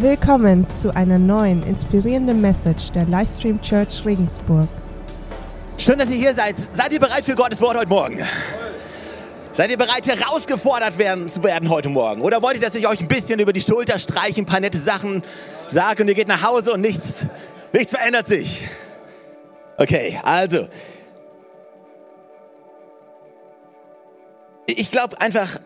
Willkommen zu einer neuen inspirierenden Message der Livestream Church Regensburg. Schön, dass ihr hier seid. Seid ihr bereit für Gottes Wort heute Morgen? Seid ihr bereit, herausgefordert werden, zu werden heute Morgen? Oder wollt ihr, dass ich euch ein bisschen über die Schulter streiche, ein paar nette Sachen sage und ihr geht nach Hause und nichts, nichts verändert sich? Okay, also. Ich glaube einfach,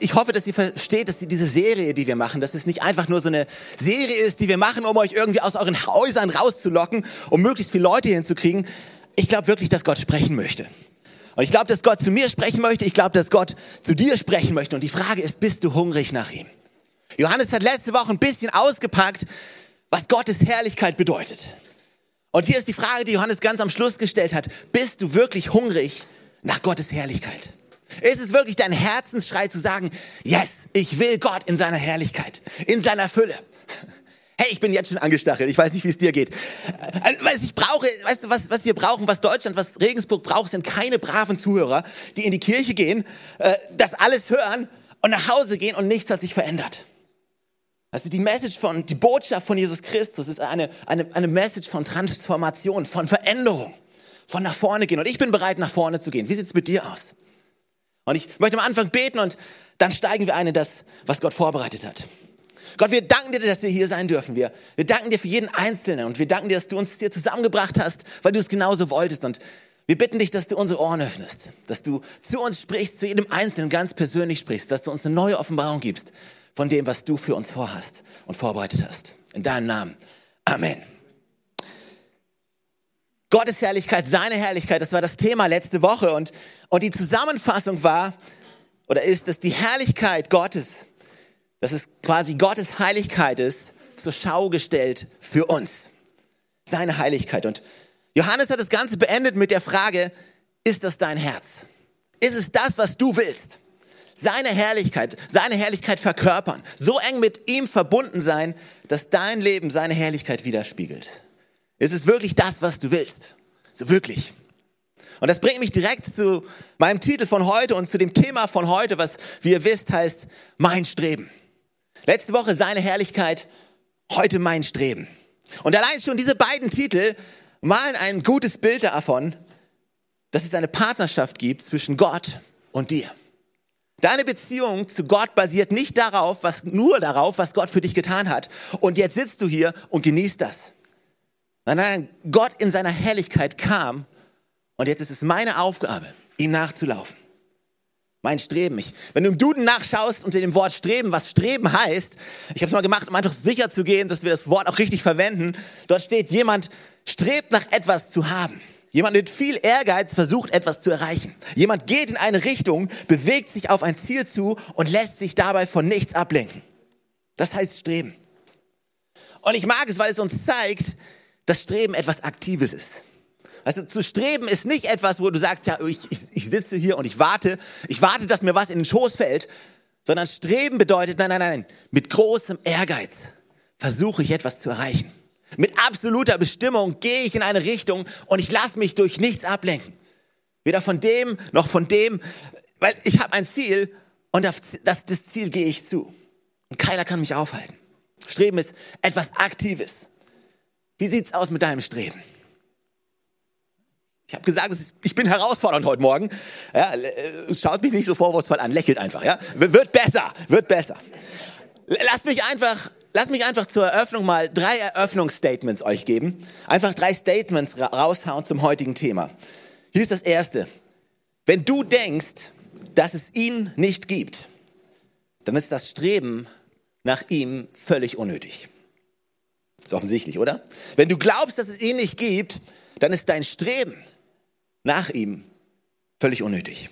ich hoffe, dass ihr versteht, dass diese Serie, die wir machen, dass es nicht einfach nur so eine Serie ist, die wir machen, um euch irgendwie aus euren Häusern rauszulocken, um möglichst viele Leute hinzukriegen. Ich glaube wirklich, dass Gott sprechen möchte. Und ich glaube, dass Gott zu mir sprechen möchte. Ich glaube, dass Gott zu dir sprechen möchte. Und die Frage ist, bist du hungrig nach ihm? Johannes hat letzte Woche ein bisschen ausgepackt, was Gottes Herrlichkeit bedeutet. Und hier ist die Frage, die Johannes ganz am Schluss gestellt hat. Bist du wirklich hungrig nach Gottes Herrlichkeit? Ist es wirklich dein Herzensschrei zu sagen, yes, ich will Gott in seiner Herrlichkeit, in seiner Fülle? Hey, ich bin jetzt schon angestachelt. Ich weiß nicht, wie es dir geht. Äh, was ich brauche, weißt du, was, was wir brauchen, was Deutschland, was Regensburg braucht, sind keine braven Zuhörer, die in die Kirche gehen, äh, das alles hören und nach Hause gehen und nichts hat sich verändert. Also die Message von, die Botschaft von Jesus Christus ist eine, eine, eine Message von Transformation, von Veränderung, von nach vorne gehen. Und ich bin bereit, nach vorne zu gehen. Wie sieht's mit dir aus? Und ich möchte am Anfang beten und dann steigen wir ein in das, was Gott vorbereitet hat. Gott, wir danken dir, dass wir hier sein dürfen. Wir, wir danken dir für jeden Einzelnen und wir danken dir, dass du uns hier zusammengebracht hast, weil du es genauso wolltest. Und wir bitten dich, dass du unsere Ohren öffnest, dass du zu uns sprichst, zu jedem Einzelnen ganz persönlich sprichst, dass du uns eine neue Offenbarung gibst von dem, was du für uns vorhast und vorbereitet hast. In deinem Namen. Amen. Gottes Herrlichkeit, seine Herrlichkeit, das war das Thema letzte Woche. Und, und die Zusammenfassung war, oder ist, dass die Herrlichkeit Gottes, dass es quasi Gottes Heiligkeit ist, zur Schau gestellt für uns. Seine Heiligkeit. Und Johannes hat das Ganze beendet mit der Frage, ist das dein Herz? Ist es das, was du willst? Seine Herrlichkeit, seine Herrlichkeit verkörpern, so eng mit ihm verbunden sein, dass dein Leben seine Herrlichkeit widerspiegelt. Ist es wirklich das, was du willst? So wirklich. Und das bringt mich direkt zu meinem Titel von heute und zu dem Thema von heute, was, wie ihr wisst, heißt mein Streben. Letzte Woche seine Herrlichkeit, heute mein Streben. Und allein schon diese beiden Titel malen ein gutes Bild davon, dass es eine Partnerschaft gibt zwischen Gott und dir. Deine Beziehung zu Gott basiert nicht darauf, was nur darauf, was Gott für dich getan hat. Und jetzt sitzt du hier und genießt das. Nein, nein, Gott in seiner Herrlichkeit kam und jetzt ist es meine Aufgabe, ihm nachzulaufen. Mein Streben. Ich, wenn du im Duden nachschaust unter dem Wort Streben, was Streben heißt, ich habe es mal gemacht, um einfach sicher zu gehen, dass wir das Wort auch richtig verwenden. Dort steht, jemand strebt nach etwas zu haben. Jemand mit viel Ehrgeiz versucht etwas zu erreichen. Jemand geht in eine Richtung, bewegt sich auf ein Ziel zu und lässt sich dabei von nichts ablenken. Das heißt Streben. Und ich mag es, weil es uns zeigt, dass Streben etwas Aktives ist. Also zu streben ist nicht etwas, wo du sagst, ja, ich, ich, ich sitze hier und ich warte, ich warte, dass mir was in den Schoß fällt, sondern streben bedeutet, nein, nein, nein, mit großem Ehrgeiz versuche ich etwas zu erreichen. Mit absoluter Bestimmung gehe ich in eine Richtung und ich lasse mich durch nichts ablenken. Weder von dem noch von dem, weil ich habe ein Ziel und das, das, das Ziel gehe ich zu. Und keiner kann mich aufhalten. Streben ist etwas Aktives. Wie sieht's aus mit deinem Streben? Ich habe gesagt, ich bin herausfordernd heute Morgen. Ja, äh, schaut mich nicht so vorwurfsvoll an, lächelt einfach. Ja? Wird besser, wird besser. Lass mich einfach, lass mich einfach zur Eröffnung mal drei Eröffnungsstatements euch geben. Einfach drei Statements raushauen zum heutigen Thema. Hier ist das erste. Wenn du denkst, dass es ihn nicht gibt, dann ist das Streben nach ihm völlig unnötig. Ist offensichtlich, oder? Wenn du glaubst, dass es ihn nicht gibt, dann ist dein Streben nach ihm völlig unnötig.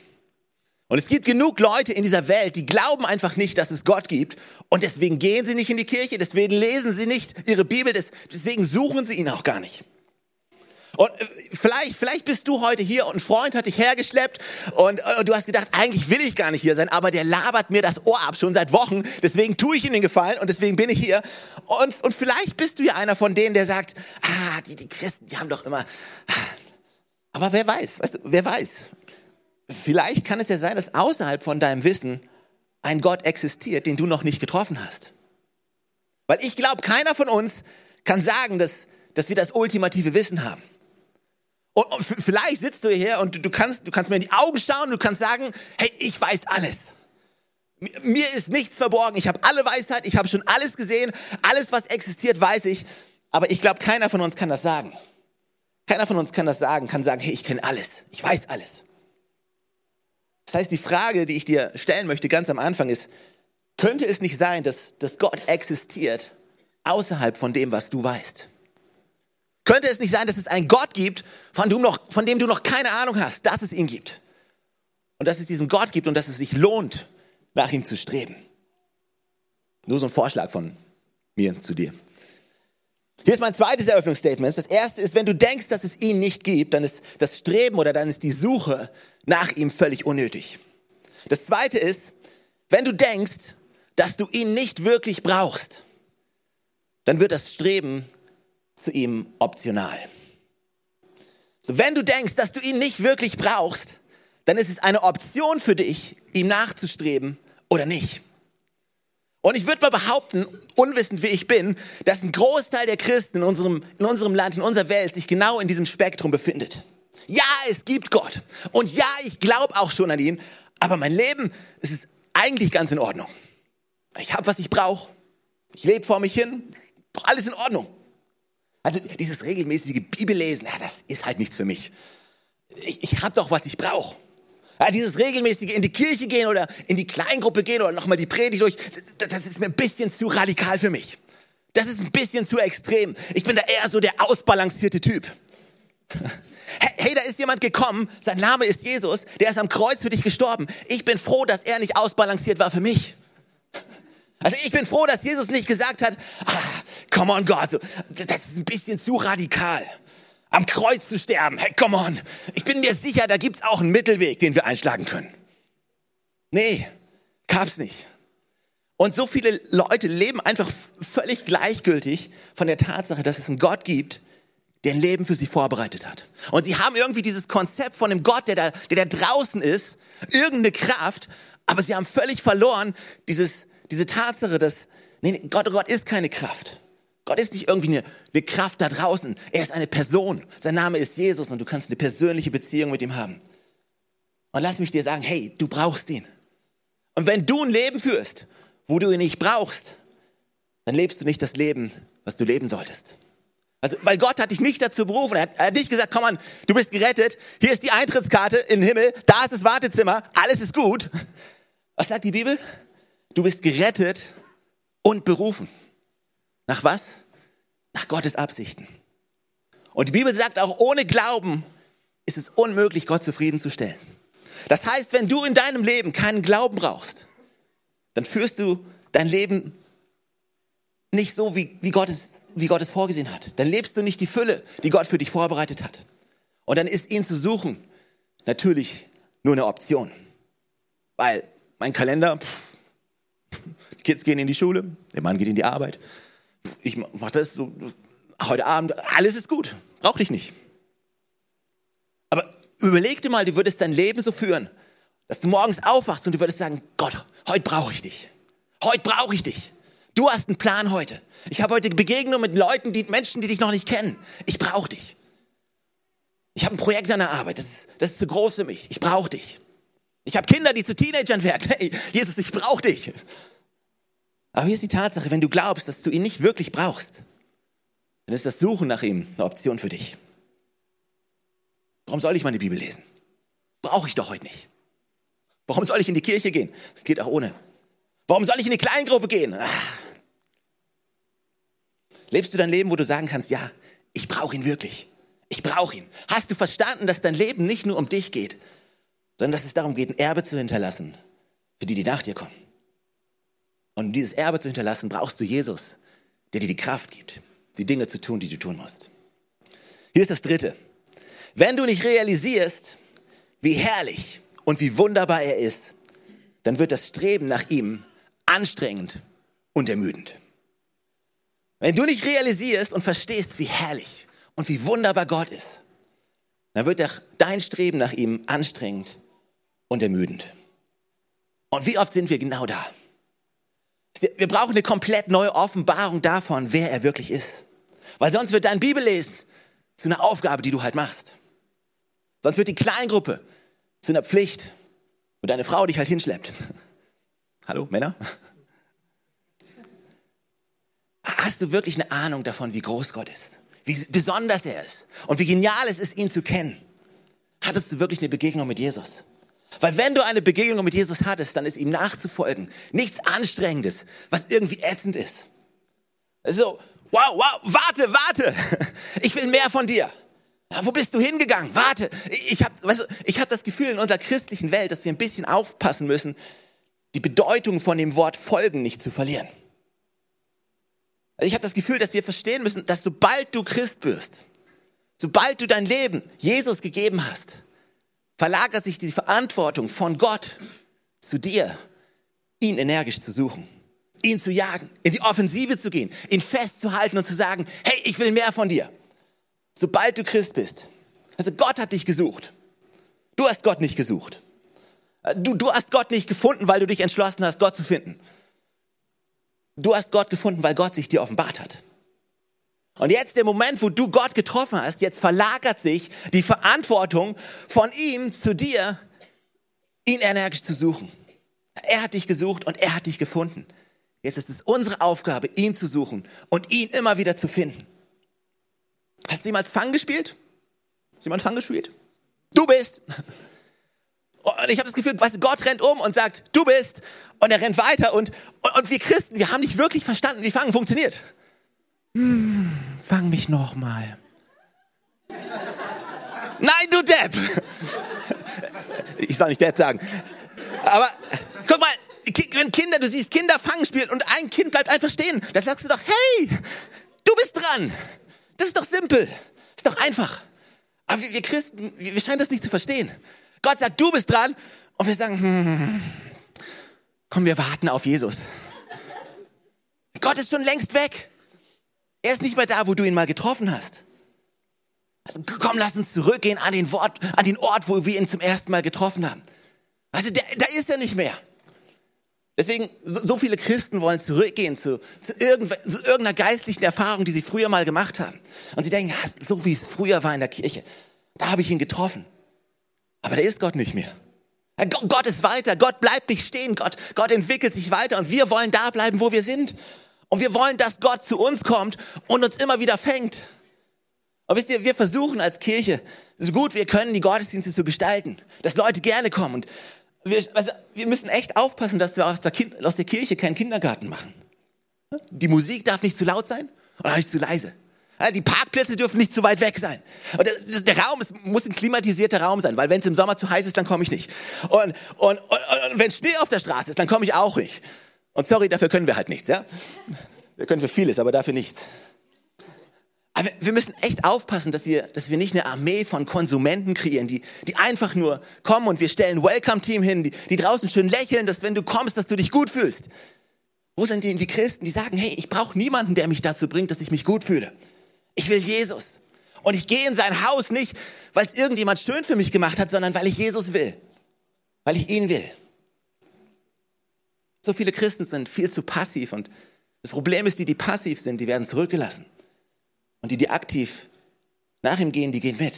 Und es gibt genug Leute in dieser Welt, die glauben einfach nicht, dass es Gott gibt. Und deswegen gehen sie nicht in die Kirche, deswegen lesen sie nicht ihre Bibel, deswegen suchen sie ihn auch gar nicht. Und äh, vielleicht, vielleicht bist du heute hier und ein Freund hat dich hergeschleppt und, und, äh, du hast gedacht, eigentlich will ich gar nicht hier sein, aber der labert mir das Ohr ab schon seit Wochen, deswegen tue ich ihm den Gefallen und deswegen bin ich hier. Und, und vielleicht bist du ja einer von denen, der sagt, ah, die, die Christen, die haben doch immer... Aber wer weiß, weißt du, wer weiß. Vielleicht kann es ja sein, dass außerhalb von deinem Wissen ein Gott existiert, den du noch nicht getroffen hast. Weil ich glaube, keiner von uns kann sagen, dass, dass wir das ultimative Wissen haben. Und, vielleicht sitzt du hier und du kannst, du kannst mir in die Augen schauen du kannst sagen, hey, ich weiß alles. Mir ist nichts verborgen. Ich habe alle Weisheit, ich habe schon alles gesehen. Alles, was existiert, weiß ich. Aber ich glaube, keiner von uns kann das sagen. Keiner von uns kann das sagen, kann sagen, hey, ich kenne alles. Ich weiß alles. Das heißt, die Frage, die ich dir stellen möchte ganz am Anfang ist, könnte es nicht sein, dass, dass Gott existiert außerhalb von dem, was du weißt? Könnte es nicht sein, dass es einen Gott gibt, von dem, noch, von dem du noch keine Ahnung hast, dass es ihn gibt? Und dass es diesen Gott gibt und dass es sich lohnt, nach ihm zu streben. Nur so ein Vorschlag von mir zu dir. Hier ist mein zweites Eröffnungsstatement. Das erste ist, wenn du denkst, dass es ihn nicht gibt, dann ist das Streben oder dann ist die Suche nach ihm völlig unnötig. Das zweite ist, wenn du denkst, dass du ihn nicht wirklich brauchst, dann wird das Streben zu ihm optional. So, wenn du denkst, dass du ihn nicht wirklich brauchst, dann ist es eine Option für dich, ihm nachzustreben oder nicht. Und ich würde mal behaupten, unwissend wie ich bin, dass ein Großteil der Christen in unserem, in unserem Land, in unserer Welt sich genau in diesem Spektrum befindet. Ja, es gibt Gott. Und ja, ich glaube auch schon an ihn. Aber mein Leben, es ist eigentlich ganz in Ordnung. Ich habe, was ich brauche. Ich lebe vor mich hin. Alles in Ordnung. Also dieses regelmäßige Bibellesen, ja, das ist halt nichts für mich. Ich, ich habe doch, was ich brauche. Ja, dieses regelmäßige in die Kirche gehen oder in die Kleingruppe gehen oder nochmal die Predigt durch, das ist mir ein bisschen zu radikal für mich. Das ist ein bisschen zu extrem. Ich bin da eher so der ausbalancierte Typ. Hey, da ist jemand gekommen, sein Name ist Jesus, der ist am Kreuz für dich gestorben. Ich bin froh, dass er nicht ausbalanciert war für mich. Also ich bin froh, dass Jesus nicht gesagt hat, ah, come on Gott, das ist ein bisschen zu radikal am Kreuz zu sterben. Hey, come on. Ich bin mir sicher, da gibt es auch einen Mittelweg, den wir einschlagen können. Nee, gab's nicht. Und so viele Leute leben einfach völlig gleichgültig von der Tatsache, dass es einen Gott gibt, der ein Leben für sie vorbereitet hat. Und sie haben irgendwie dieses Konzept von einem Gott, der da, der da draußen ist, irgendeine Kraft, aber sie haben völlig verloren dieses, diese Tatsache, dass nee, Gott, Gott ist keine Kraft. Gott ist nicht irgendwie eine, eine, Kraft da draußen. Er ist eine Person. Sein Name ist Jesus und du kannst eine persönliche Beziehung mit ihm haben. Und lass mich dir sagen, hey, du brauchst ihn. Und wenn du ein Leben führst, wo du ihn nicht brauchst, dann lebst du nicht das Leben, was du leben solltest. Also, weil Gott hat dich nicht dazu berufen. Er hat, er hat nicht gesagt, komm an, du bist gerettet. Hier ist die Eintrittskarte in den Himmel. Da ist das Wartezimmer. Alles ist gut. Was sagt die Bibel? Du bist gerettet und berufen. Nach was? Nach Gottes Absichten. Und die Bibel sagt auch, ohne Glauben ist es unmöglich, Gott zufriedenzustellen. Das heißt, wenn du in deinem Leben keinen Glauben brauchst, dann führst du dein Leben nicht so, wie, wie, Gott es, wie Gott es vorgesehen hat. Dann lebst du nicht die Fülle, die Gott für dich vorbereitet hat. Und dann ist ihn zu suchen natürlich nur eine Option. Weil mein Kalender, pff, Kids gehen in die Schule, der Mann geht in die Arbeit, ich mache das so, heute Abend, alles ist gut, brauch dich nicht. Aber überleg dir mal, du würdest dein Leben so führen, dass du morgens aufwachst und du würdest sagen, Gott, heute brauche ich dich. Heute brauche ich dich. Du hast einen Plan heute. Ich habe heute Begegnungen mit Leuten, die Menschen, die dich noch nicht kennen. Ich brauche dich. Ich habe ein Projekt an der Arbeit, das ist, das ist zu groß für mich. Ich brauche dich. Ich habe Kinder, die zu Teenagern werden. Hey, Jesus, ich brauche dich. Aber hier ist die Tatsache, wenn du glaubst, dass du ihn nicht wirklich brauchst, dann ist das Suchen nach ihm eine Option für dich. Warum soll ich meine Bibel lesen? Brauche ich doch heute nicht. Warum soll ich in die Kirche gehen? Geht auch ohne. Warum soll ich in eine Kleingruppe gehen? Ah. Lebst du dein Leben, wo du sagen kannst, ja, ich brauche ihn wirklich. Ich brauche ihn. Hast du verstanden, dass dein Leben nicht nur um dich geht, sondern dass es darum geht, ein Erbe zu hinterlassen für die, die nach dir kommen? Und um dieses Erbe zu hinterlassen, brauchst du Jesus, der dir die Kraft gibt, die Dinge zu tun, die du tun musst. Hier ist das Dritte. Wenn du nicht realisierst, wie herrlich und wie wunderbar er ist, dann wird das Streben nach ihm anstrengend und ermüdend. Wenn du nicht realisierst und verstehst, wie herrlich und wie wunderbar Gott ist, dann wird dein Streben nach ihm anstrengend und ermüdend. Und wie oft sind wir genau da? Wir brauchen eine komplett neue Offenbarung davon, wer er wirklich ist. Weil sonst wird dein Bibellesen zu einer Aufgabe, die du halt machst. Sonst wird die Kleingruppe zu einer Pflicht, wo deine Frau dich halt hinschleppt. Hallo, Männer? Hast du wirklich eine Ahnung davon, wie groß Gott ist? Wie besonders er ist? Und wie genial es ist, ihn zu kennen? Hattest du wirklich eine Begegnung mit Jesus? Weil wenn du eine Begegnung mit Jesus hattest, dann ist ihm nachzufolgen nichts Anstrengendes, was irgendwie ätzend ist. So, wow, wow, warte, warte, ich will mehr von dir. Wo bist du hingegangen? Warte, ich habe weißt du, hab das Gefühl in unserer christlichen Welt, dass wir ein bisschen aufpassen müssen, die Bedeutung von dem Wort folgen nicht zu verlieren. Also ich habe das Gefühl, dass wir verstehen müssen, dass sobald du Christ wirst, sobald du dein Leben Jesus gegeben hast, verlagert sich die Verantwortung von Gott zu dir, ihn energisch zu suchen, ihn zu jagen, in die Offensive zu gehen, ihn festzuhalten und zu sagen, hey, ich will mehr von dir. Sobald du Christ bist. Also Gott hat dich gesucht. Du hast Gott nicht gesucht. Du, du hast Gott nicht gefunden, weil du dich entschlossen hast, Gott zu finden. Du hast Gott gefunden, weil Gott sich dir offenbart hat. Und jetzt der Moment, wo du Gott getroffen hast, jetzt verlagert sich die Verantwortung von ihm zu dir, ihn energisch zu suchen. Er hat dich gesucht und er hat dich gefunden. Jetzt ist es unsere Aufgabe, ihn zu suchen und ihn immer wieder zu finden. Hast du jemals Fang gespielt? Hast du jemand Fang gespielt? Du bist. Und ich habe das Gefühl, weißt du, Gott rennt um und sagt, du bist. Und er rennt weiter. Und, und, und wir Christen, wir haben nicht wirklich verstanden, wie Fangen funktioniert. Hm, fang mich nochmal. Nein, du Depp. Ich soll nicht Depp sagen. Aber guck mal, wenn Kinder, du siehst Kinder fangen spielen und ein Kind bleibt einfach stehen, da sagst du doch, hey, du bist dran. Das ist doch simpel. Das ist doch einfach. Aber wir, Christen, wir, scheinen das nicht zu verstehen. Gott sagt, du bist dran. Und wir sagen, hm, komm, wir warten auf Jesus. Gott ist schon längst weg. Er ist nicht mehr da, wo du ihn mal getroffen hast. Also komm, lass uns zurückgehen an den, Wort, an den Ort, wo wir ihn zum ersten Mal getroffen haben. Also da ist er nicht mehr. Deswegen, so, so viele Christen wollen zurückgehen zu, zu, zu, irgendeiner geistlichen Erfahrung, die sie früher mal gemacht haben. Und sie denken, ja, so wie es früher war in der Kirche, da habe ich ihn getroffen. Aber da ist Gott nicht mehr. Gott ist weiter, Gott bleibt nicht stehen, Gott, Gott entwickelt sich weiter und wir wollen da bleiben, wo wir sind. Und wir wollen, dass Gott zu uns kommt und uns immer wieder fängt. Und wisst ihr, wir versuchen als Kirche, so gut wir können, die Gottesdienste zu gestalten, dass Leute gerne kommen. Und wir, also, wir müssen echt aufpassen, dass wir aus der, kind, aus der Kirche keinen Kindergarten machen. Die Musik darf nicht zu laut sein und auch nicht zu leise. Die Parkplätze dürfen nicht zu weit weg sein. Und der Raum es muss ein klimatisierter Raum sein, weil wenn es im Sommer zu heiß ist, dann komme ich nicht. Und, und, und, und wenn Schnee auf der Straße ist, dann komme ich auch nicht. Und sorry, dafür können wir halt nichts, ja? Wir können für vieles, aber dafür nichts. Aber wir müssen echt aufpassen, dass wir, dass wir nicht eine Armee von Konsumenten kreieren, die, die einfach nur kommen und wir stellen Welcome-Team hin, die, die draußen schön lächeln, dass wenn du kommst, dass du dich gut fühlst. Wo sind die, die Christen, die sagen, hey, ich brauche niemanden, der mich dazu bringt, dass ich mich gut fühle. Ich will Jesus. Und ich gehe in sein Haus nicht, weil es irgendjemand schön für mich gemacht hat, sondern weil ich Jesus will. Weil ich ihn will. So viele Christen sind viel zu passiv und das Problem ist, die, die passiv sind, die werden zurückgelassen. Und die, die aktiv nach ihm gehen, die gehen mit.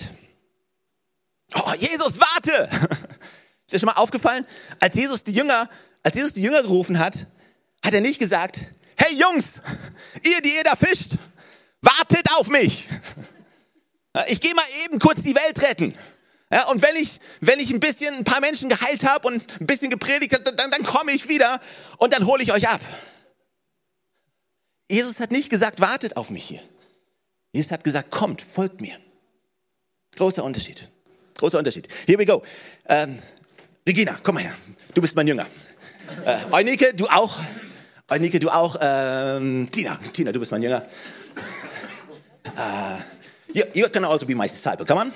Oh, Jesus, warte! Ist dir schon mal aufgefallen? Als Jesus die Jünger, als Jesus die Jünger gerufen hat, hat er nicht gesagt, hey Jungs, ihr, die ihr da fischt, wartet auf mich. Ich gehe mal eben kurz die Welt retten. Ja, und wenn ich, wenn ich ein bisschen ein paar Menschen geheilt habe und ein bisschen gepredigt habe, dann, dann komme ich wieder und dann hole ich euch ab. Jesus hat nicht gesagt, wartet auf mich hier. Jesus hat gesagt, kommt, folgt mir. Großer Unterschied. Großer Unterschied. Here we go. Ähm, Regina, komm mal her. Du bist mein Jünger. Äh, Eunike, du auch. Eunike, du auch. Ähm, Tina, Tina, du bist mein Jünger. Uh, you, you can also be my disciple. Come on.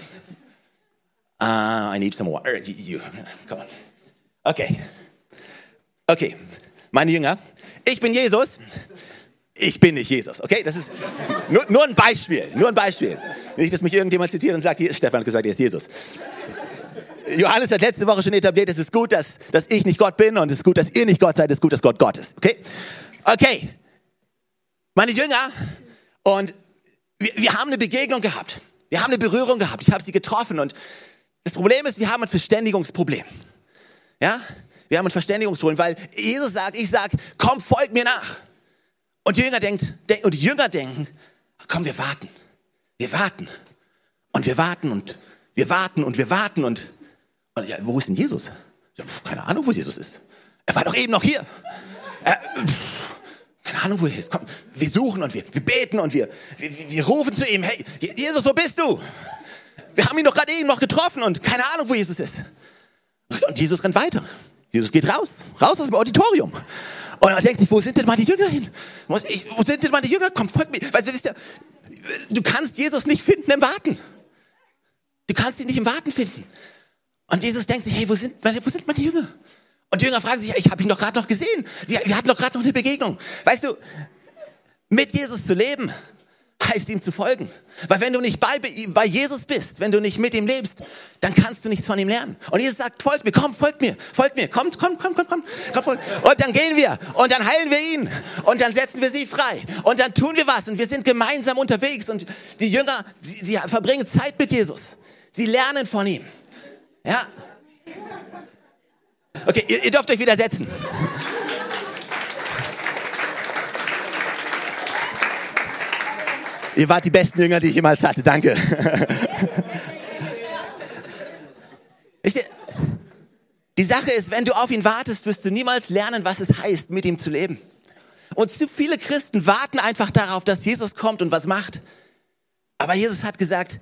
Uh, I need some. Uh, you, come on. Okay. Okay. Meine Jünger. Ich bin Jesus. Ich bin nicht Jesus, okay? Das ist nur, nur ein Beispiel, nur ein Beispiel. Nicht, dass mich irgendjemand zitiert und sagt, Stefan hat gesagt, er ist Jesus. Johannes hat letzte Woche schon etabliert, es ist gut, dass, dass ich nicht Gott bin und es ist gut, dass ihr nicht Gott seid, es ist gut, dass Gott Gott ist, okay? Okay, meine Jünger und wir, wir haben eine Begegnung gehabt. Wir haben eine Berührung gehabt. Ich habe sie getroffen und das Problem ist, wir haben ein Verständigungsproblem. Ja? Wir haben ein Verständigungsproblem, weil Jesus sagt, ich sag, komm, folg mir nach. Und die Jünger denkt, und die Jünger denken, komm, wir warten. Wir warten. Und wir warten und wir warten und wir warten und, und ja, wo ist denn Jesus? Ja, keine Ahnung, wo Jesus ist. Er war doch eben noch hier. Er, keine Ahnung, wo er ist. Komm, wir suchen und wir, wir beten und wir, wir, wir rufen zu ihm, hey, Jesus, wo bist du? Wir haben ihn doch gerade eben noch getroffen und keine Ahnung, wo Jesus ist. Und Jesus rennt weiter. Jesus geht raus, raus aus dem Auditorium. Und er denkt sich, wo sind denn meine Jünger hin? Wo sind denn meine Jünger? Komm, folg mir. Weißt du, wisst ihr, du kannst Jesus nicht finden im Warten. Du kannst ihn nicht im Warten finden. Und Jesus denkt sich, hey, wo sind, wo sind meine Jünger? Und die Jünger fragen sich, ich habe ihn doch gerade noch gesehen. Wir hatten doch gerade noch eine Begegnung. Weißt du, mit Jesus zu leben, heißt ihm zu folgen. Weil wenn du nicht bei, bei Jesus bist, wenn du nicht mit ihm lebst, dann kannst du nichts von ihm lernen. Und Jesus sagt, folgt mir, komm, folgt mir, folgt mir, kommt, komm, komm, komm, komm, komm, folgt. Und dann gehen wir und dann heilen wir ihn und dann setzen wir sie frei und dann tun wir was und wir sind gemeinsam unterwegs und die Jünger, sie, sie verbringen Zeit mit Jesus. Sie lernen von ihm. Ja. Okay, ihr, ihr dürft euch wieder setzen. Ihr wart die besten Jünger, die ich jemals hatte. Danke. die Sache ist, wenn du auf ihn wartest, wirst du niemals lernen, was es heißt, mit ihm zu leben. Und zu viele Christen warten einfach darauf, dass Jesus kommt und was macht. Aber Jesus hat gesagt,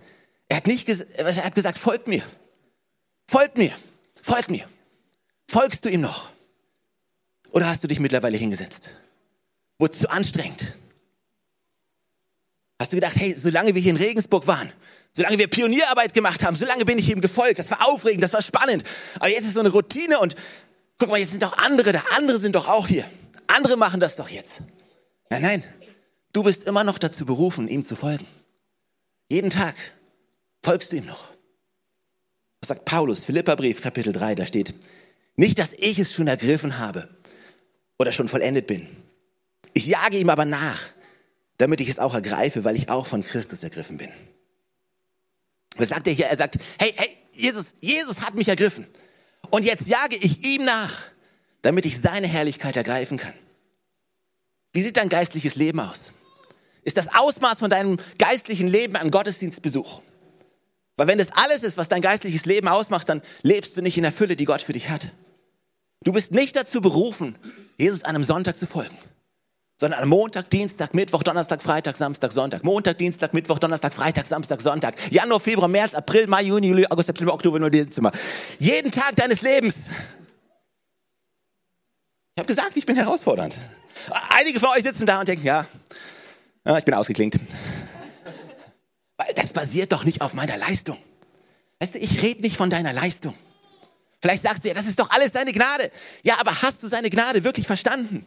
er hat nicht er hat gesagt, folgt mir. Folgt mir. Folgt mir. Folgst du ihm noch? Oder hast du dich mittlerweile hingesetzt? Wurde es zu anstrengend? Hast du gedacht, hey, solange wir hier in Regensburg waren, solange wir Pionierarbeit gemacht haben, solange bin ich ihm gefolgt. Das war aufregend, das war spannend. Aber jetzt ist so eine Routine und guck mal, jetzt sind auch andere da. Andere sind doch auch hier. Andere machen das doch jetzt. Nein, nein. Du bist immer noch dazu berufen, ihm zu folgen. Jeden Tag folgst du ihm noch. Das sagt Paulus, Philipperbrief, Kapitel 3, da steht, nicht, dass ich es schon ergriffen habe oder schon vollendet bin. Ich jage ihm aber nach damit ich es auch ergreife, weil ich auch von Christus ergriffen bin. Was sagt er hier? Er sagt, hey, hey, Jesus, Jesus hat mich ergriffen. Und jetzt jage ich ihm nach, damit ich seine Herrlichkeit ergreifen kann. Wie sieht dein geistliches Leben aus? Ist das Ausmaß von deinem geistlichen Leben ein Gottesdienstbesuch? Weil wenn das alles ist, was dein geistliches Leben ausmacht, dann lebst du nicht in der Fülle, die Gott für dich hat. Du bist nicht dazu berufen, Jesus einem Sonntag zu folgen sondern am Montag, Dienstag, Mittwoch, Donnerstag, Freitag, Samstag, Sonntag. Montag, Dienstag, Mittwoch, Donnerstag, Freitag, Samstag, Sonntag. Januar, Februar, März, April, Mai, Juni, Juli, August, September, Oktober, November, Dezember. Jeden Tag deines Lebens. Ich habe gesagt, ich bin herausfordernd. Einige von euch sitzen da und denken, ja, ja ich bin ausgeklinkt. Weil das basiert doch nicht auf meiner Leistung. Weißt du, ich rede nicht von deiner Leistung. Vielleicht sagst du ja, das ist doch alles seine Gnade. Ja, aber hast du seine Gnade wirklich verstanden?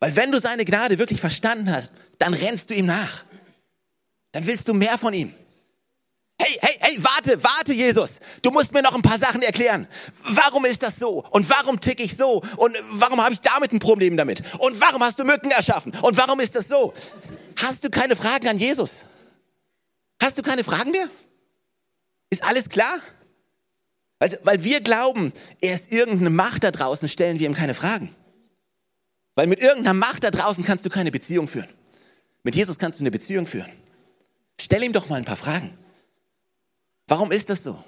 Weil wenn du seine Gnade wirklich verstanden hast, dann rennst du ihm nach. Dann willst du mehr von ihm. Hey, hey, hey, warte, warte, Jesus. Du musst mir noch ein paar Sachen erklären. Warum ist das so? Und warum ticke ich so? Und warum habe ich damit ein Problem damit? Und warum hast du Mücken erschaffen? Und warum ist das so? Hast du keine Fragen an Jesus? Hast du keine Fragen mehr? Ist alles klar? Also, weil wir glauben, er ist irgendeine Macht da draußen, stellen wir ihm keine Fragen. Weil mit irgendeiner Macht da draußen kannst du keine Beziehung führen. Mit Jesus kannst du eine Beziehung führen. Stell ihm doch mal ein paar Fragen. Warum ist das so?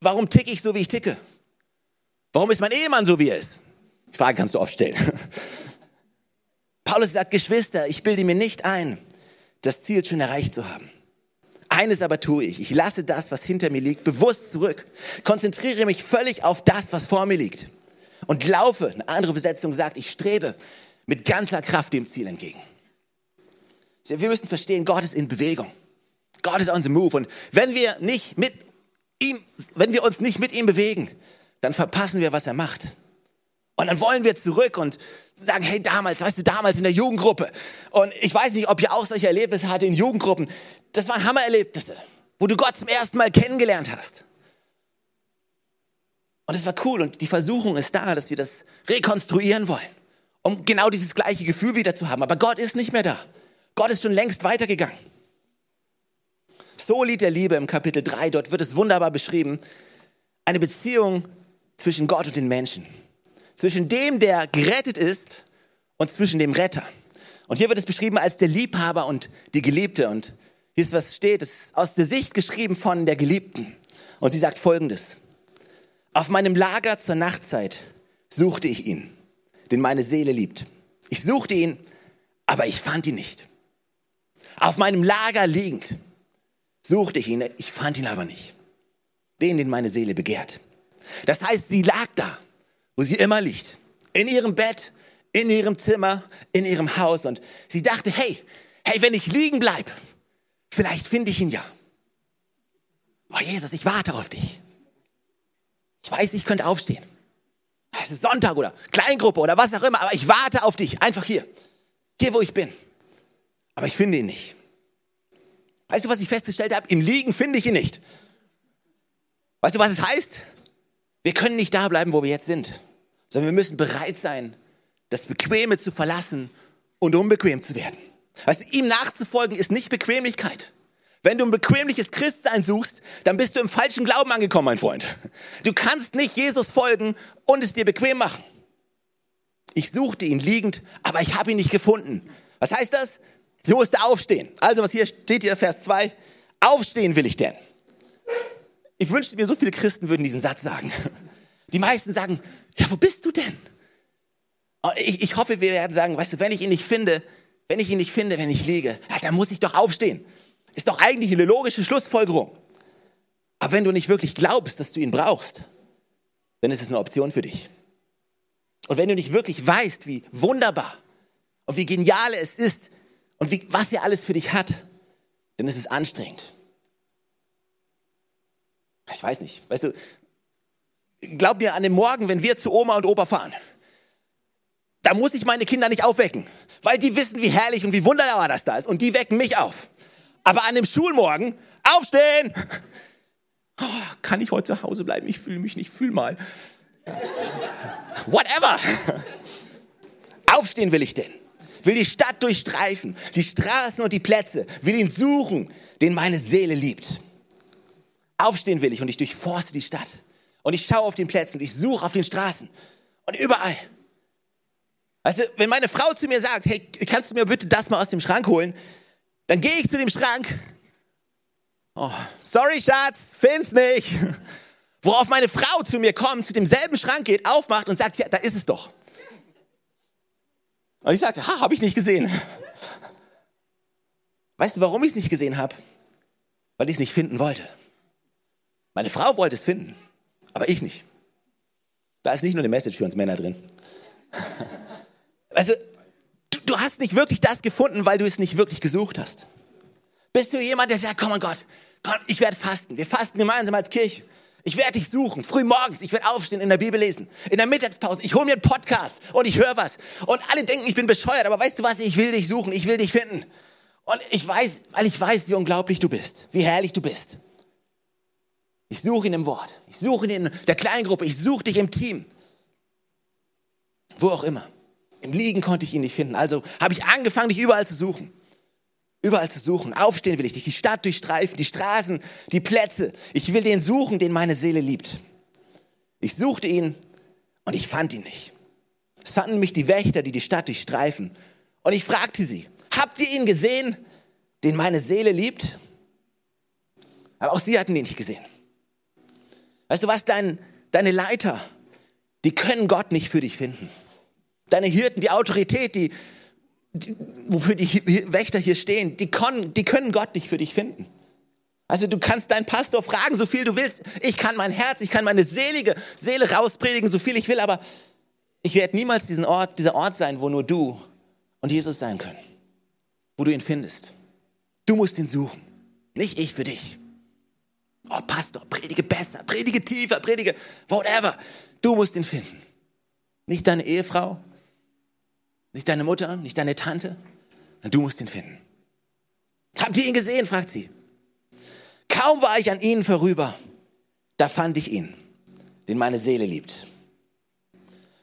Warum ticke ich so, wie ich ticke? Warum ist mein Ehemann so, wie er ist? Die Frage kannst du oft stellen. Paulus sagt, Geschwister, ich bilde mir nicht ein, das Ziel schon erreicht zu haben. Eines aber tue ich. Ich lasse das, was hinter mir liegt, bewusst zurück. Konzentriere mich völlig auf das, was vor mir liegt und laufe. Eine andere Besetzung sagt, ich strebe mit ganzer Kraft dem Ziel entgegen. Wir müssen verstehen, Gott ist in Bewegung. Gott ist on the move. Und wenn wir nicht mit ihm, wenn wir uns nicht mit ihm bewegen, dann verpassen wir, was er macht. Und dann wollen wir zurück und sagen, hey, damals, weißt du, damals in der Jugendgruppe. Und ich weiß nicht, ob ihr auch solche Erlebnisse hattet in Jugendgruppen. Das waren Hammererlebnisse, wo du Gott zum ersten Mal kennengelernt hast. Und es war cool und die Versuchung ist da, dass wir das rekonstruieren wollen. um genau dieses gleiche Gefühl wieder zu haben. Aber Gott ist nicht mehr da. Gott ist schon längst weitergegangen. So Lied der Liebe im Kapitel 3, dort wird es wunderbar beschrieben. Eine Beziehung zwischen Gott und den Menschen. Zwischen dem, der gerettet ist und zwischen dem Retter. Und hier wird es beschrieben als der Liebhaber und die Geliebte. Und hier ist was steht, es ist aus der Sicht geschrieben von der Geliebten. Und sie sagt folgendes. Auf meinem Lager zur Nachtzeit suchte ich ihn, den meine Seele liebt. Ich suchte ihn, aber ich fand ihn nicht. Auf meinem Lager liegend suchte ich ihn, ich fand ihn aber nicht. Den, den meine Seele begehrt. Das heißt, sie lag da, wo sie immer liegt. In ihrem Bett, in ihrem Zimmer, in ihrem Haus. Und sie dachte, hey, hey, wenn ich liegen bleibe, vielleicht finde ich ihn ja. Oh Jesus, ich warte auf dich. Ich weiß, ich könnte aufstehen. Es ist Sonntag oder Kleingruppe oder was auch immer, aber ich warte auf dich. Einfach hier. Hier, wo ich bin. Aber ich finde ihn nicht. Weißt du, was ich festgestellt habe? Im Liegen finde ich ihn nicht. Weißt du, was es heißt? Wir können nicht da bleiben, wo wir jetzt sind, sondern wir müssen bereit sein, das Bequeme zu verlassen und unbequem zu werden. Weißt du, ihm nachzufolgen ist nicht Bequemlichkeit. Wenn du ein bequemliches Christsein suchst, dann bist du im falschen Glauben angekommen, mein Freund. Du kannst nicht Jesus folgen und es dir bequem machen. Ich suchte ihn liegend, aber ich habe ihn nicht gefunden. Was heißt das? Sie musste aufstehen. Also was hier steht hier, Vers 2. Aufstehen will ich denn. Ich wünschte mir, so viele Christen würden diesen Satz sagen. Die meisten sagen, ja, wo bist du denn? Oh, ich, ich hoffe, wir werden sagen, weißt du, wenn ich ihn nicht finde, wenn ich ihn nicht finde, wenn ich liege, ja, dann muss ich doch aufstehen. Ist doch eigentlich eine logische Schlussfolgerung. Aber wenn du nicht wirklich glaubst, dass du ihn brauchst, dann ist es eine Option für dich. Und wenn du nicht wirklich weißt, wie wunderbar und wie genial es ist und wie, was er alles für dich hat, dann ist es anstrengend. Ich weiß nicht, weißt du, glaub mir an dem Morgen, wenn wir zu Oma und Opa fahren, da muss ich meine Kinder nicht aufwecken, weil die wissen, wie herrlich und wie wunderbar das da ist und die wecken mich auf. Aber an dem Schulmorgen, aufstehen! Oh, kann ich heute zu Hause bleiben? Ich fühle mich nicht, fühl mal. Whatever! Aufstehen will ich denn. Will die Stadt durchstreifen, die Straßen und die Plätze, will ihn suchen, den meine Seele liebt. Aufstehen will ich und ich durchforste die Stadt. Und ich schaue auf den Plätzen und ich suche auf den Straßen. Und überall. Weißt du, wenn meine Frau zu mir sagt, hey, kannst du mir bitte das mal aus dem Schrank holen? Dann gehe ich zu dem Schrank. Oh, sorry, Schatz, find's nicht. Worauf meine Frau zu mir kommt, zu demselben Schrank geht, aufmacht und sagt, ja, da ist es doch. Und ich sage, ha, habe ich nicht gesehen. Weißt du, warum ich es nicht gesehen habe? Weil ich es nicht finden wollte. Meine Frau wollte es finden, aber ich nicht. Da ist nicht nur eine Message für uns Männer drin. Also, du hast nicht wirklich das gefunden, weil du es nicht wirklich gesucht hast. Bist du jemand, der sagt, komm mein Gott, komm, ich werde fasten. Wir fasten gemeinsam als Kirche. Ich werde dich suchen, früh morgens, ich werde aufstehen, in der Bibel lesen, in der Mittagspause, ich hole mir einen Podcast und ich höre was. Und alle denken, ich bin bescheuert, aber weißt du was, ich will dich suchen, ich will dich finden. Und ich weiß, weil ich weiß, wie unglaublich du bist, wie herrlich du bist. Ich suche ihn im Wort, ich suche ihn in der Kleingruppe, ich suche dich im Team. Wo auch immer. Im Liegen konnte ich ihn nicht finden. Also habe ich angefangen, dich überall zu suchen. Überall zu suchen. Aufstehen will ich dich, die Stadt durchstreifen, die Straßen, die Plätze. Ich will den suchen, den meine Seele liebt. Ich suchte ihn und ich fand ihn nicht. Es fanden mich die Wächter, die die Stadt durchstreifen. Und ich fragte sie, habt ihr ihn gesehen, den meine Seele liebt? Aber auch sie hatten ihn nicht gesehen. Weißt du was, Dein, deine Leiter, die können Gott nicht für dich finden deine Hirten, die Autorität, die, die, wofür die Wächter hier stehen, die, kon, die können Gott nicht für dich finden. Also du kannst deinen Pastor fragen, so viel du willst. Ich kann mein Herz, ich kann meine selige Seele rauspredigen, so viel ich will, aber ich werde niemals diesen Ort, dieser Ort sein, wo nur du und Jesus sein können. Wo du ihn findest. Du musst ihn suchen, nicht ich für dich. Oh, Pastor, predige besser, predige tiefer, predige whatever. Du musst ihn finden. Nicht deine Ehefrau, nicht deine Mutter, nicht deine Tante. Du musst ihn finden. Habt ihr ihn gesehen? fragt sie. Kaum war ich an ihnen vorüber, da fand ich ihn, den meine Seele liebt.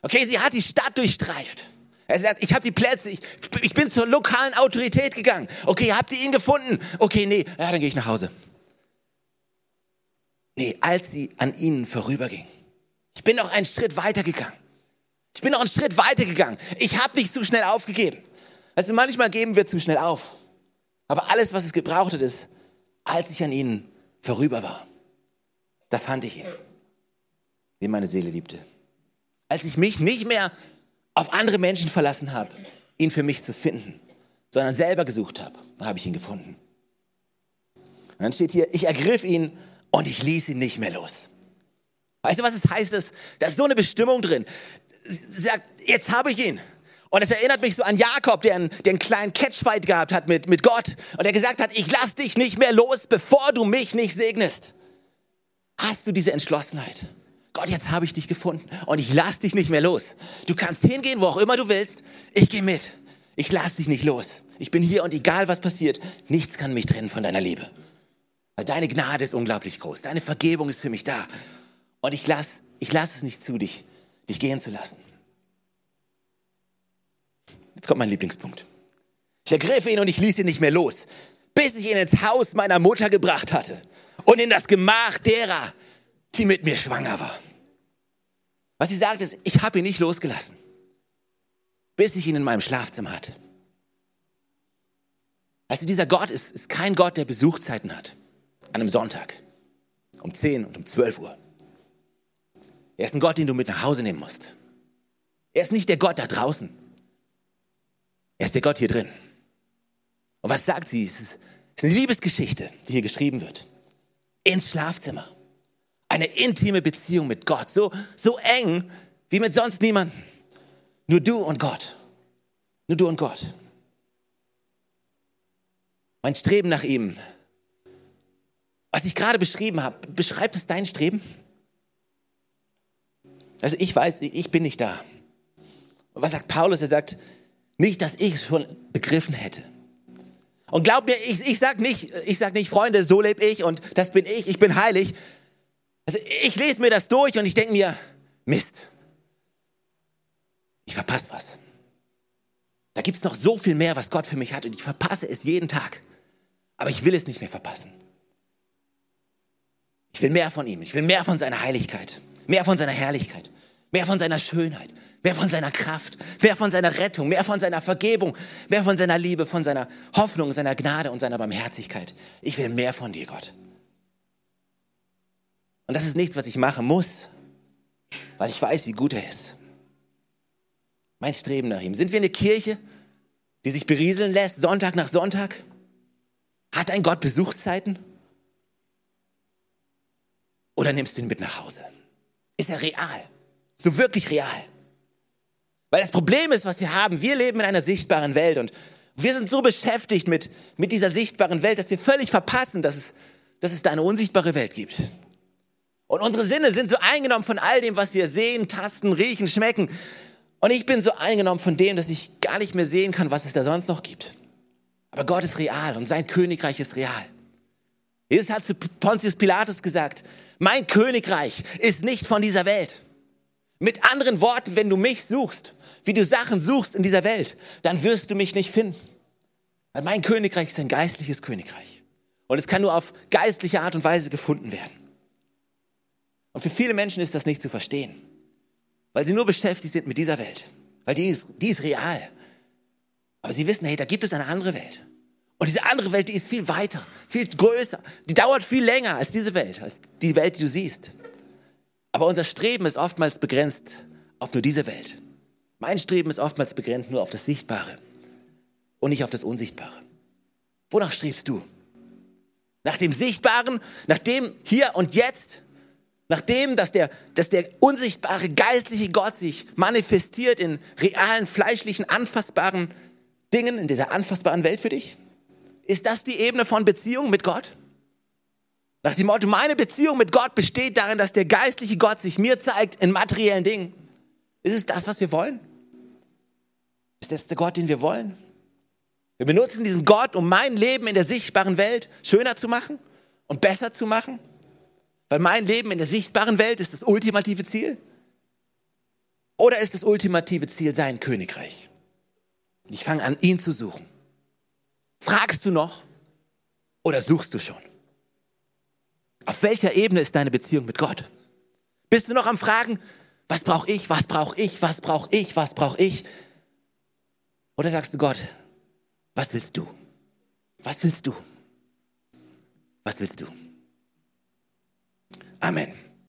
Okay, sie hat die Stadt durchstreift. Er sagt, ich habe die Plätze, ich, ich bin zur lokalen Autorität gegangen. Okay, habt ihr ihn gefunden? Okay, nee, ja, dann gehe ich nach Hause. Nee, als sie an ihnen vorüberging. Ich bin noch einen Schritt weiter gegangen. Ich bin noch einen Schritt weiter gegangen. Ich habe nicht zu schnell aufgegeben. Also manchmal geben wir zu schnell auf. Aber alles, was es gebraucht hat, ist, als ich an ihnen vorüber war, da fand ich ihn, den meine Seele liebte. Als ich mich nicht mehr auf andere Menschen verlassen habe, ihn für mich zu finden, sondern selber gesucht habe, habe ich ihn gefunden. Und dann steht hier, ich ergriff ihn und ich ließ ihn nicht mehr los. Weißt du, was es heißt? Da ist so eine Bestimmung drin. Sagt, jetzt habe ich ihn. Und es erinnert mich so an Jakob, der einen, der einen kleinen Catchfight gehabt hat mit, mit Gott und der gesagt hat, ich lass dich nicht mehr los, bevor du mich nicht segnest. Hast du diese Entschlossenheit? Gott, jetzt habe ich dich gefunden und ich lass dich nicht mehr los. Du kannst hingehen, wo auch immer du willst. Ich gehe mit. Ich lass dich nicht los. Ich bin hier und egal was passiert, nichts kann mich trennen von deiner Liebe. Weil deine Gnade ist unglaublich groß. Deine Vergebung ist für mich da. Und ich lass, ich lass es nicht zu, dich, dich gehen zu lassen. Jetzt kommt mein Lieblingspunkt. Ich ergriff ihn und ich ließ ihn nicht mehr los, bis ich ihn ins Haus meiner Mutter gebracht hatte und in das Gemach derer, die mit mir schwanger war. Was sie sagt ist, ich habe ihn nicht losgelassen, bis ich ihn in meinem Schlafzimmer hatte. Also dieser Gott ist, ist kein Gott, der Besuchzeiten hat. An einem Sonntag. Um 10 und um 12 Uhr. Er ist ein Gott, den du mit nach Hause nehmen musst. Er ist nicht der Gott da draußen. Er ist der Gott hier drin. Und was sagt sie? Es ist eine Liebesgeschichte, die hier geschrieben wird. Ins Schlafzimmer. Eine intime Beziehung mit Gott. So, so eng wie mit sonst niemandem. Nur du und Gott. Nur du und Gott. Mein Streben nach ihm. Was ich gerade beschrieben habe, beschreibt es dein Streben? Also ich weiß, ich bin nicht da. Und was sagt Paulus? Er sagt, nicht, dass ich es schon begriffen hätte. Und glaub mir, ich, ich sag nicht, ich sag nicht, Freunde, so lebe ich und das bin ich, ich bin heilig. Also ich lese mir das durch und ich denke mir, Mist, ich verpasse was. Da gibt es noch so viel mehr, was Gott für mich hat und ich verpasse es jeden Tag. Aber ich will es nicht mehr verpassen. Ich will mehr von ihm, ich will mehr von seiner Heiligkeit, mehr von seiner Herrlichkeit, mehr von seiner Schönheit, mehr von seiner Kraft, mehr von seiner Rettung, mehr von seiner Vergebung, mehr von seiner Liebe, von seiner Hoffnung, seiner Gnade und seiner Barmherzigkeit. Ich will mehr von dir, Gott. Und das ist nichts, was ich machen muss, weil ich weiß, wie gut er ist. Mein Streben nach ihm. Sind wir eine Kirche, die sich berieseln lässt, Sonntag nach Sonntag? Hat ein Gott Besuchszeiten? Oder nimmst du ihn mit nach Hause? Ist er real? So wirklich real? Weil das Problem ist, was wir haben, wir leben in einer sichtbaren Welt und wir sind so beschäftigt mit, mit dieser sichtbaren Welt, dass wir völlig verpassen, dass es, dass es da eine unsichtbare Welt gibt. Und unsere Sinne sind so eingenommen von all dem, was wir sehen, tasten, riechen, schmecken. Und ich bin so eingenommen von dem, dass ich gar nicht mehr sehen kann, was es da sonst noch gibt. Aber Gott ist real und sein Königreich ist real. Jesus hat zu Pontius Pilatus gesagt, mein Königreich ist nicht von dieser Welt. Mit anderen Worten, wenn du mich suchst, wie du Sachen suchst in dieser Welt, dann wirst du mich nicht finden. Weil mein Königreich ist ein geistliches Königreich. Und es kann nur auf geistliche Art und Weise gefunden werden. Und für viele Menschen ist das nicht zu verstehen. Weil sie nur beschäftigt sind mit dieser Welt. Weil die ist, die ist real. Aber sie wissen, hey, da gibt es eine andere Welt. Und diese andere Welt, die ist viel weiter, viel größer. Die dauert viel länger als diese Welt, als die Welt, die du siehst. Aber unser Streben ist oftmals begrenzt auf nur diese Welt. Mein Streben ist oftmals begrenzt nur auf das Sichtbare und nicht auf das Unsichtbare. Wonach strebst du? Nach dem Sichtbaren, nach dem hier und jetzt, nach dem, dass der, dass der unsichtbare geistliche Gott sich manifestiert in realen, fleischlichen, anfassbaren Dingen, in dieser anfassbaren Welt für dich? Ist das die Ebene von Beziehung mit Gott? Nach dem Motto, meine Beziehung mit Gott besteht darin, dass der geistliche Gott sich mir zeigt in materiellen Dingen. Ist es das, was wir wollen? Ist das der Gott, den wir wollen? Wir benutzen diesen Gott, um mein Leben in der sichtbaren Welt schöner zu machen und besser zu machen. Weil mein Leben in der sichtbaren Welt ist das ultimative Ziel. Oder ist das ultimative Ziel sein Königreich? Ich fange an, ihn zu suchen. Fragst du noch oder suchst du schon? Auf welcher Ebene ist deine Beziehung mit Gott? Bist du noch am Fragen, was brauche ich, was brauche ich, was brauche ich, was brauche ich? Oder sagst du Gott, was willst du? Was willst du? Was willst du? Amen.